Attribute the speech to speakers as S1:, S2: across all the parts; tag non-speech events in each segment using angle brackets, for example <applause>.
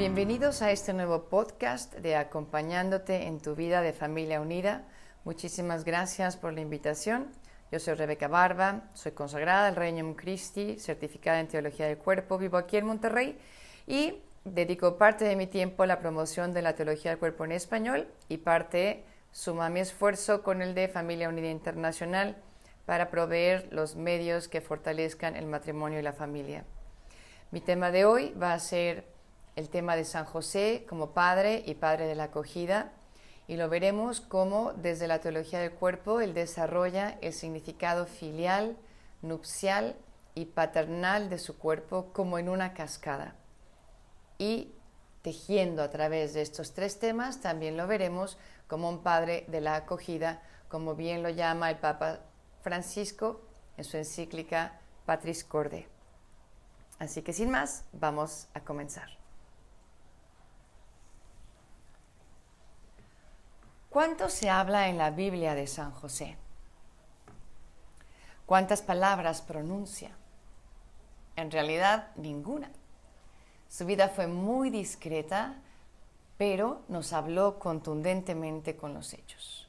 S1: Bienvenidos a este nuevo podcast de Acompañándote en tu vida de familia unida. Muchísimas gracias por la invitación. Yo soy Rebeca Barba, soy consagrada del Reino Christi, certificada en Teología del Cuerpo, vivo aquí en Monterrey y dedico parte de mi tiempo a la promoción de la Teología del Cuerpo en español y parte suma mi esfuerzo con el de Familia Unida Internacional para proveer los medios que fortalezcan el matrimonio y la familia. Mi tema de hoy va a ser el tema de San José como padre y padre de la acogida y lo veremos cómo desde la teología del cuerpo él desarrolla el significado filial, nupcial y paternal de su cuerpo como en una cascada. Y tejiendo a través de estos tres temas también lo veremos como un padre de la acogida, como bien lo llama el Papa Francisco en su encíclica Patris Corde. Así que sin más, vamos a comenzar. ¿Cuánto se habla en la Biblia de San José? ¿Cuántas palabras pronuncia? En realidad, ninguna. Su vida fue muy discreta, pero nos habló contundentemente con los hechos.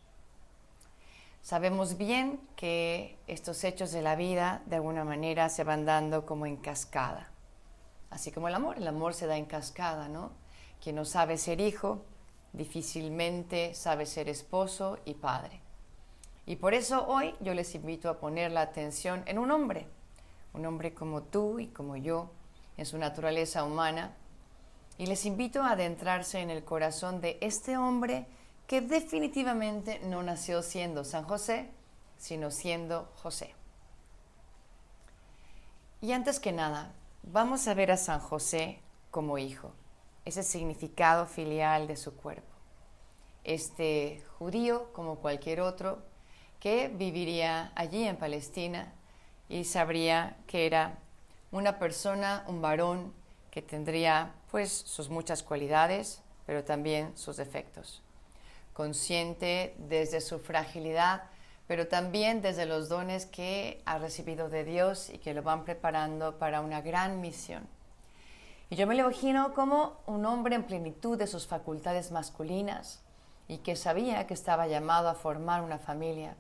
S1: Sabemos bien que estos hechos de la vida de alguna manera se van dando como en cascada, así como el amor, el amor se da en cascada, ¿no? Quien no sabe ser hijo difícilmente sabe ser esposo y padre. Y por eso hoy yo les invito a poner la atención en un hombre, un hombre como tú y como yo, en su naturaleza humana, y les invito a adentrarse en el corazón de este hombre que definitivamente no nació siendo San José, sino siendo José. Y antes que nada, vamos a ver a San José como hijo ese significado filial de su cuerpo. Este judío, como cualquier otro, que viviría allí en Palestina y sabría que era una persona, un varón, que tendría pues sus muchas cualidades, pero también sus defectos. Consciente desde su fragilidad, pero también desde los dones que ha recibido de Dios y que lo van preparando para una gran misión. Y yo me lo imagino como un hombre en plenitud de sus facultades masculinas y que sabía que estaba llamado a formar una familia.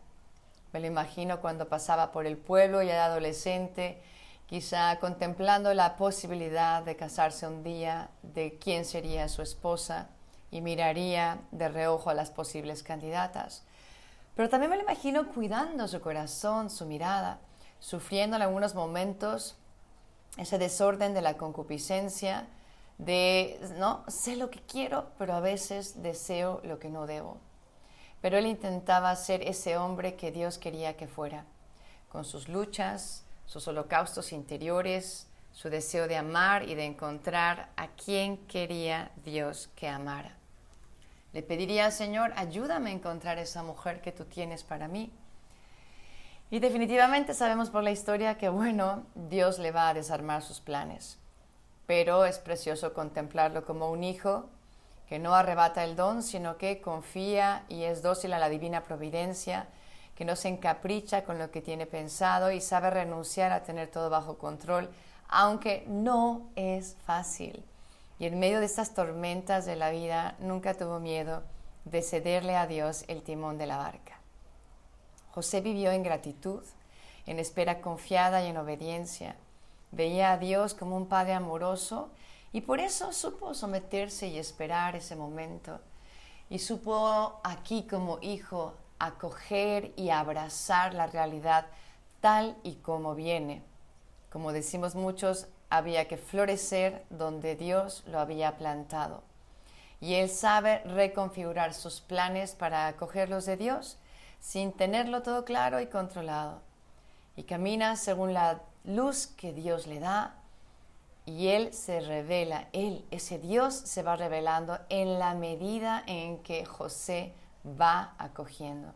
S1: Me lo imagino cuando pasaba por el pueblo ya de adolescente, quizá contemplando la posibilidad de casarse un día, de quién sería su esposa, y miraría de reojo a las posibles candidatas. Pero también me lo imagino cuidando su corazón, su mirada, sufriendo en algunos momentos ese desorden de la concupiscencia, de, no, sé lo que quiero, pero a veces deseo lo que no debo. Pero él intentaba ser ese hombre que Dios quería que fuera, con sus luchas, sus holocaustos interiores, su deseo de amar y de encontrar a quien quería Dios que amara. Le pediría, Señor, ayúdame a encontrar esa mujer que tú tienes para mí. Y definitivamente sabemos por la historia que, bueno, Dios le va a desarmar sus planes. Pero es precioso contemplarlo como un hijo que no arrebata el don, sino que confía y es dócil a la divina providencia, que no se encapricha con lo que tiene pensado y sabe renunciar a tener todo bajo control, aunque no es fácil. Y en medio de estas tormentas de la vida nunca tuvo miedo de cederle a Dios el timón de la barca. José vivió en gratitud, en espera confiada y en obediencia. Veía a Dios como un Padre amoroso y por eso supo someterse y esperar ese momento. Y supo aquí como hijo acoger y abrazar la realidad tal y como viene. Como decimos muchos, había que florecer donde Dios lo había plantado. Y Él sabe reconfigurar sus planes para acogerlos de Dios sin tenerlo todo claro y controlado. Y camina según la luz que Dios le da y Él se revela, Él, ese Dios se va revelando en la medida en que José va acogiendo.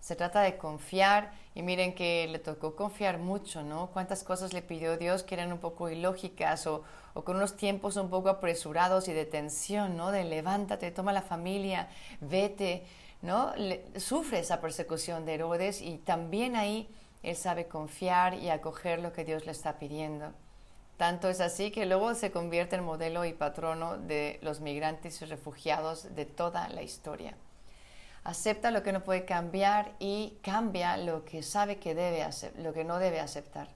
S1: Se trata de confiar y miren que le tocó confiar mucho, ¿no? Cuántas cosas le pidió Dios que eran un poco ilógicas o, con unos tiempos un poco apresurados y de tensión, ¿no? De levántate, toma la familia, vete, ¿no? sufre esa persecución de Herodes y también ahí él sabe confiar y acoger lo que Dios le está pidiendo. Tanto es así que luego se convierte en modelo y patrono de los migrantes y refugiados de toda la historia acepta lo que no puede cambiar y cambia lo que sabe que debe lo que no debe aceptar.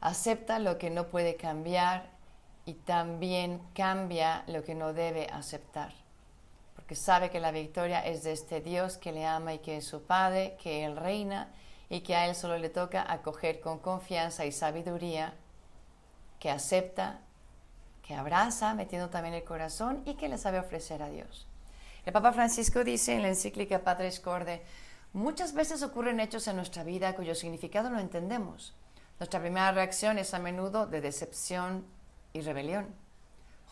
S1: Acepta lo que no puede cambiar y también cambia lo que no debe aceptar. Porque sabe que la victoria es de este Dios que le ama y que es su Padre, que Él reina y que a Él solo le toca acoger con confianza y sabiduría, que acepta, que abraza, metiendo también el corazón y que le sabe ofrecer a Dios. El Papa Francisco dice en la encíclica Padres Corde, muchas veces ocurren hechos en nuestra vida cuyo significado no entendemos. Nuestra primera reacción es a menudo de decepción y rebelión.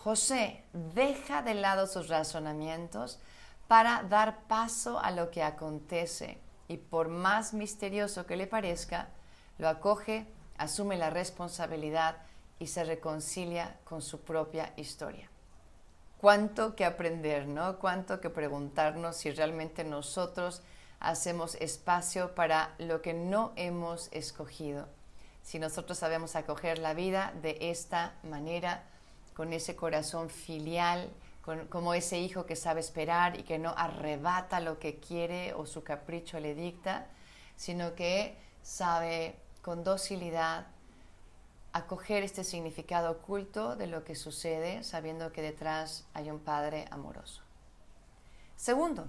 S1: José deja de lado sus razonamientos para dar paso a lo que acontece y por más misterioso que le parezca, lo acoge, asume la responsabilidad y se reconcilia con su propia historia cuánto que aprender, ¿no? Cuánto que preguntarnos si realmente nosotros hacemos espacio para lo que no hemos escogido. Si nosotros sabemos acoger la vida de esta manera, con ese corazón filial, como ese hijo que sabe esperar y que no arrebata lo que quiere o su capricho le dicta, sino que sabe con docilidad acoger este significado oculto de lo que sucede sabiendo que detrás hay un Padre amoroso. Segundo,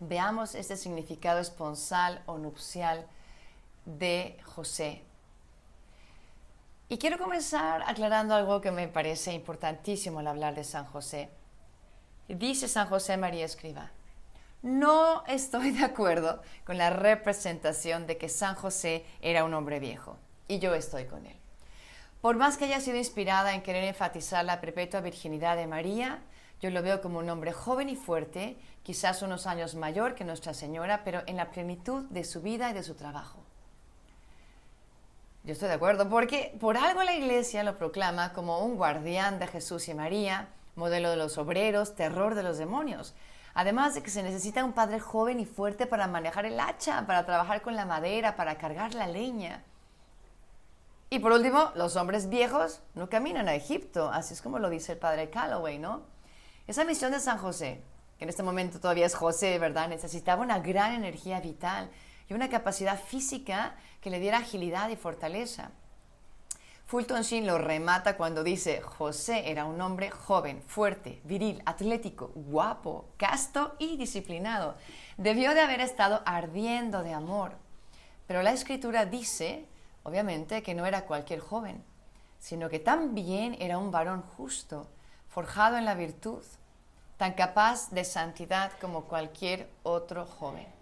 S1: veamos este significado esponsal o nupcial de José. Y quiero comenzar aclarando algo que me parece importantísimo al hablar de San José. Dice San José María Escriba, no estoy de acuerdo con la representación de que San José era un hombre viejo, y yo estoy con él. Por más que haya sido inspirada en querer enfatizar la perpetua virginidad de María, yo lo veo como un hombre joven y fuerte, quizás unos años mayor que Nuestra Señora, pero en la plenitud de su vida y de su trabajo. Yo estoy de acuerdo, porque por algo la Iglesia lo proclama como un guardián de Jesús y María, modelo de los obreros, terror de los demonios. Además de que se necesita un padre joven y fuerte para manejar el hacha, para trabajar con la madera, para cargar la leña. Y por último, los hombres viejos no caminan a Egipto, así es como lo dice el padre Calloway, ¿no? Esa misión de San José, que en este momento todavía es José, ¿verdad? Necesitaba una gran energía vital y una capacidad física que le diera agilidad y fortaleza. Fulton Sheen lo remata cuando dice, José era un hombre joven, fuerte, viril, atlético, guapo, casto y disciplinado. Debió de haber estado ardiendo de amor. Pero la escritura dice Obviamente que no era cualquier joven, sino que también era un varón justo, forjado en la virtud, tan capaz de santidad como cualquier otro joven.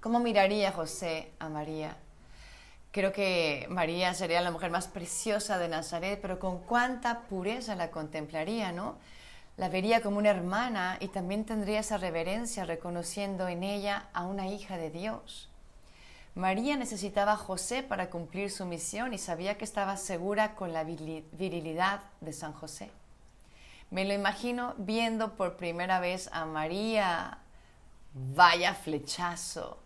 S1: ¿Cómo miraría José a María? Creo que María sería la mujer más preciosa de Nazaret, pero con cuánta pureza la contemplaría, ¿no? La vería como una hermana y también tendría esa reverencia reconociendo en ella a una hija de Dios. María necesitaba a José para cumplir su misión y sabía que estaba segura con la virilidad de San José. Me lo imagino viendo por primera vez a María, vaya flechazo,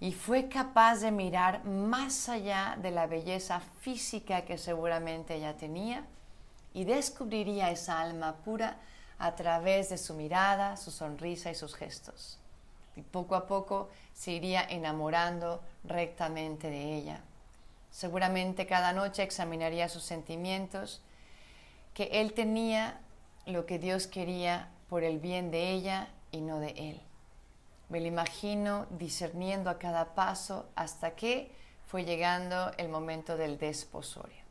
S1: y fue capaz de mirar más allá de la belleza física que seguramente ella tenía y descubriría esa alma pura a través de su mirada, su sonrisa y sus gestos y poco a poco se iría enamorando rectamente de ella. Seguramente cada noche examinaría sus sentimientos, que él tenía lo que Dios quería por el bien de ella y no de él. Me lo imagino discerniendo a cada paso hasta que fue llegando el momento del desposorio.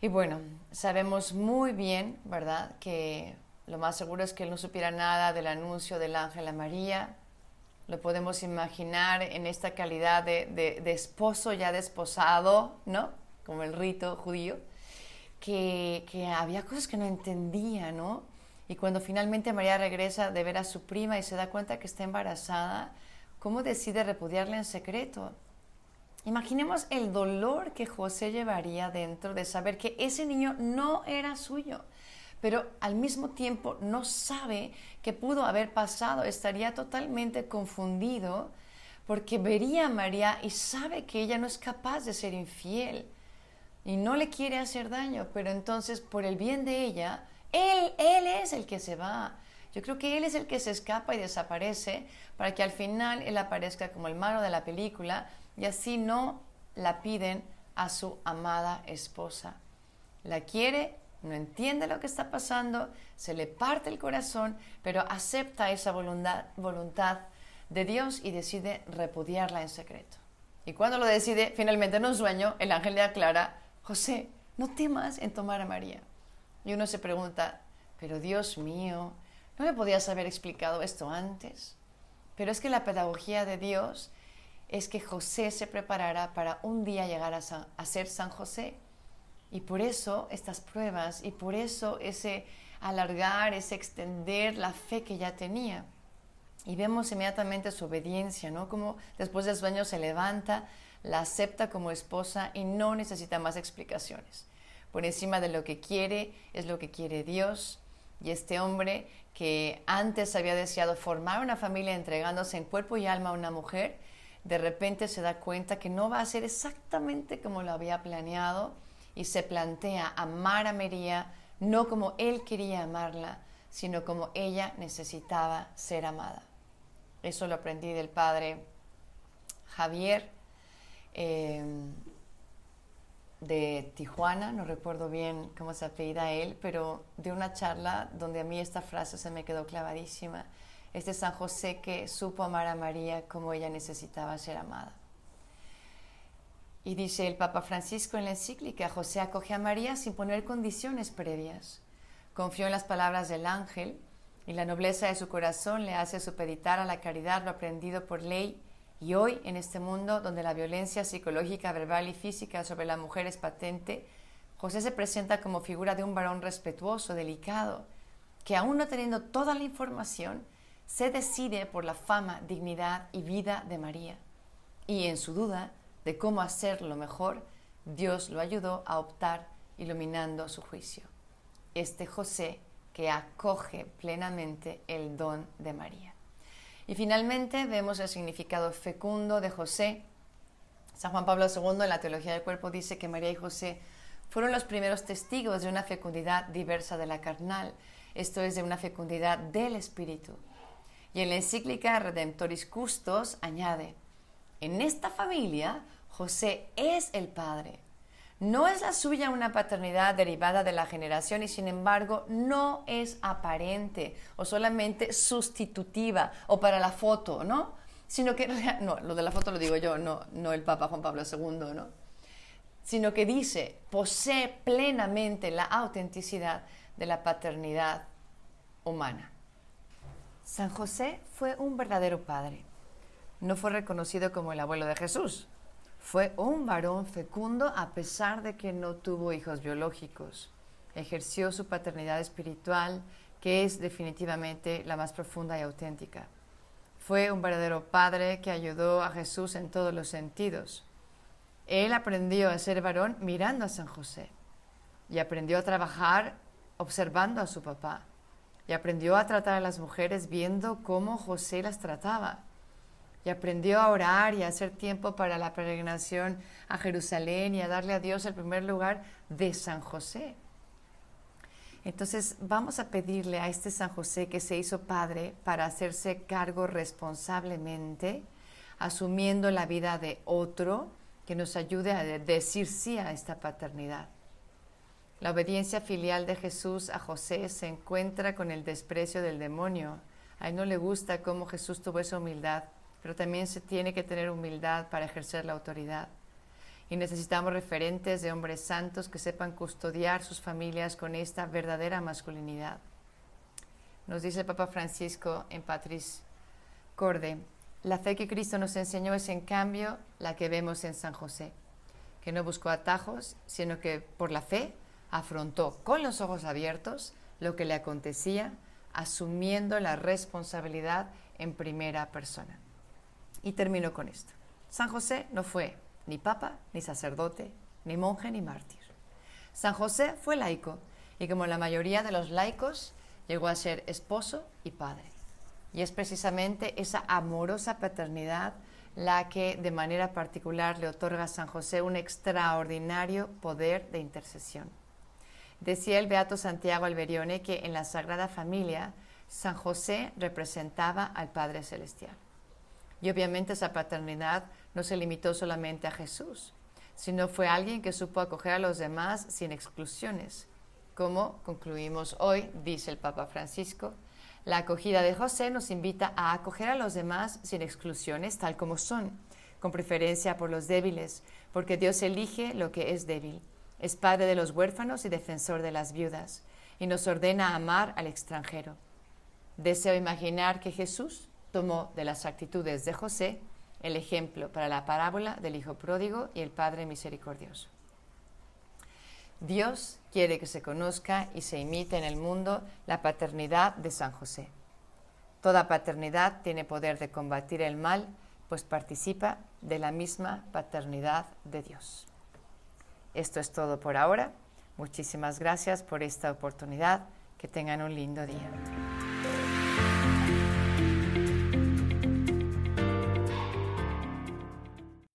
S1: Y bueno, sabemos muy bien, ¿verdad?, que lo más seguro es que él no supiera nada del anuncio del ángel a María. Lo podemos imaginar en esta calidad de, esposo ya desposado, ¿no? Como el rito judío, que, había cosas que no entendía, ¿no? Y cuando finalmente María regresa de ver a su prima y se da cuenta que está embarazada, ¿cómo decide repudiarla en secreto? Imaginemos el dolor que José llevaría dentro de saber que ese niño no era suyo, pero al mismo tiempo no sabe qué pudo haber pasado, estaría totalmente confundido porque vería a María y sabe que ella no es capaz de ser infiel y no le quiere hacer daño, pero entonces por el bien de ella, él, es el que se va. Yo creo que él es el que se escapa y desaparece para que al final él aparezca como el malo de la película y así no la piden a su amada esposa. La quiere, no entiende lo que está pasando, se le parte el corazón, pero acepta esa voluntad, voluntad de Dios y decide repudiarla en secreto. Y cuando lo decide, finalmente en un sueño, el ángel le aclara, José, no temas en tomar a María. Y uno se pregunta, pero Dios mío, ¿no me podías haber explicado esto antes? Pero es que la pedagogía de Dios es que José se preparara para un día llegar a, ser San José. Y por eso estas pruebas y por eso ese alargar, ese extender la fe que ya tenía. Y vemos inmediatamente su obediencia, ¿no? Como después del sueño se levanta, la acepta como esposa y no necesita más explicaciones. Por encima de lo que quiere es lo que quiere Dios. Y este hombre que antes había deseado formar una familia entregándose en cuerpo y alma a una mujer, de repente se da cuenta que no va a ser exactamente como lo había planeado y se plantea amar a María no como él quería amarla, sino como ella necesitaba ser amada. Eso lo aprendí del padre Javier em, de Tijuana, no recuerdo bien cómo se apellida él, pero de una charla donde a mí esta frase se me quedó clavadísima. Este San José que supo amar a María como ella necesitaba ser amada. Y dice el Papa Francisco en la encíclica, José acoge a María sin poner condiciones previas. Confió en las palabras del ángel y la nobleza de su corazón le hace supeditar a la caridad lo aprendido por ley y hoy en este mundo donde la violencia psicológica, verbal y física sobre la mujer es patente, José se presenta como figura de un varón respetuoso, delicado, que aún no teniendo toda la información, se decide por la fama, dignidad y vida de María. Y en su duda de cómo hacerlo mejor, Dios lo ayudó a optar iluminando su juicio. Este José que acoge plenamente el don de María. Y finalmente vemos el significado fecundo de José. San Juan Pablo II en la Teología del Cuerpo dice que María y José fueron los primeros testigos de una fecundidad diversa de la carnal, esto es de una fecundidad del espíritu. Y en la encíclica Redemptoris Custos añade, en esta familia José es el padre, no es la suya una paternidad derivada de la generación y sin embargo no es aparente o solamente sustitutiva o para la foto, ¿no? Sino que, <laughs> no, lo de la foto lo digo yo, no, no el Papa Juan Pablo II, ¿no? Sino que dice, posee plenamente la autenticidad de la paternidad humana. San José fue un verdadero padre. No fue reconocido como el abuelo de Jesús, fue un varón fecundo a pesar de que no tuvo hijos biológicos. Ejerció su paternidad espiritual, que es definitivamente la más profunda y auténtica. Fue un verdadero padre que ayudó a Jesús en todos los sentidos. Él aprendió a ser varón mirando a San José y aprendió a trabajar observando a su papá y aprendió a tratar a las mujeres viendo cómo José las trataba y aprendió a orar y a hacer tiempo para la peregrinación a Jerusalén y a darle a Dios el primer lugar de San José. Entonces vamos a pedirle a este San José que se hizo padre para hacerse cargo responsablemente, asumiendo la vida de otro, que nos ayude a decir sí a esta paternidad. La obediencia filial de Jesús a José se encuentra con el desprecio del demonio. A él no le gusta cómo Jesús tuvo esa humildad pero también se tiene que tener humildad para ejercer la autoridad. Y necesitamos referentes de hombres santos que sepan custodiar sus familias con esta verdadera masculinidad. Nos dice el Papa Francisco en Patris Corde, la fe que Cristo nos enseñó es en cambio la que vemos en San José, que no buscó atajos, sino que por la fe afrontó con los ojos abiertos lo que le acontecía, asumiendo la responsabilidad en primera persona. Y termino con esto. San José no fue ni papa, ni sacerdote, ni monje, ni mártir. San José fue laico y como la mayoría de los laicos, llegó a ser esposo y padre. Y es precisamente esa amorosa paternidad la que de manera particular le otorga a San José un extraordinario poder de intercesión. Decía el Beato Santiago Alberione que en la Sagrada Familia San José representaba al Padre Celestial. Y obviamente esa paternidad no se limitó solamente a Jesús, sino fue alguien que supo acoger a los demás sin exclusiones. Como concluimos hoy, dice el Papa Francisco, la acogida de José nos invita a acoger a los demás sin exclusiones, tal como son, con preferencia por los débiles, porque Dios elige lo que es débil. Es padre de los huérfanos y defensor de las viudas, y nos ordena amar al extranjero. Deseo imaginar que Jesús tomó de las actitudes de José el ejemplo para la parábola del Hijo Pródigo y el Padre Misericordioso. Dios quiere que se conozca y se imite en el mundo la paternidad de San José. Toda paternidad tiene poder de combatir el mal, pues participa de la misma paternidad de Dios. Esto es todo por ahora. Muchísimas gracias por esta oportunidad. Que tengan un lindo día.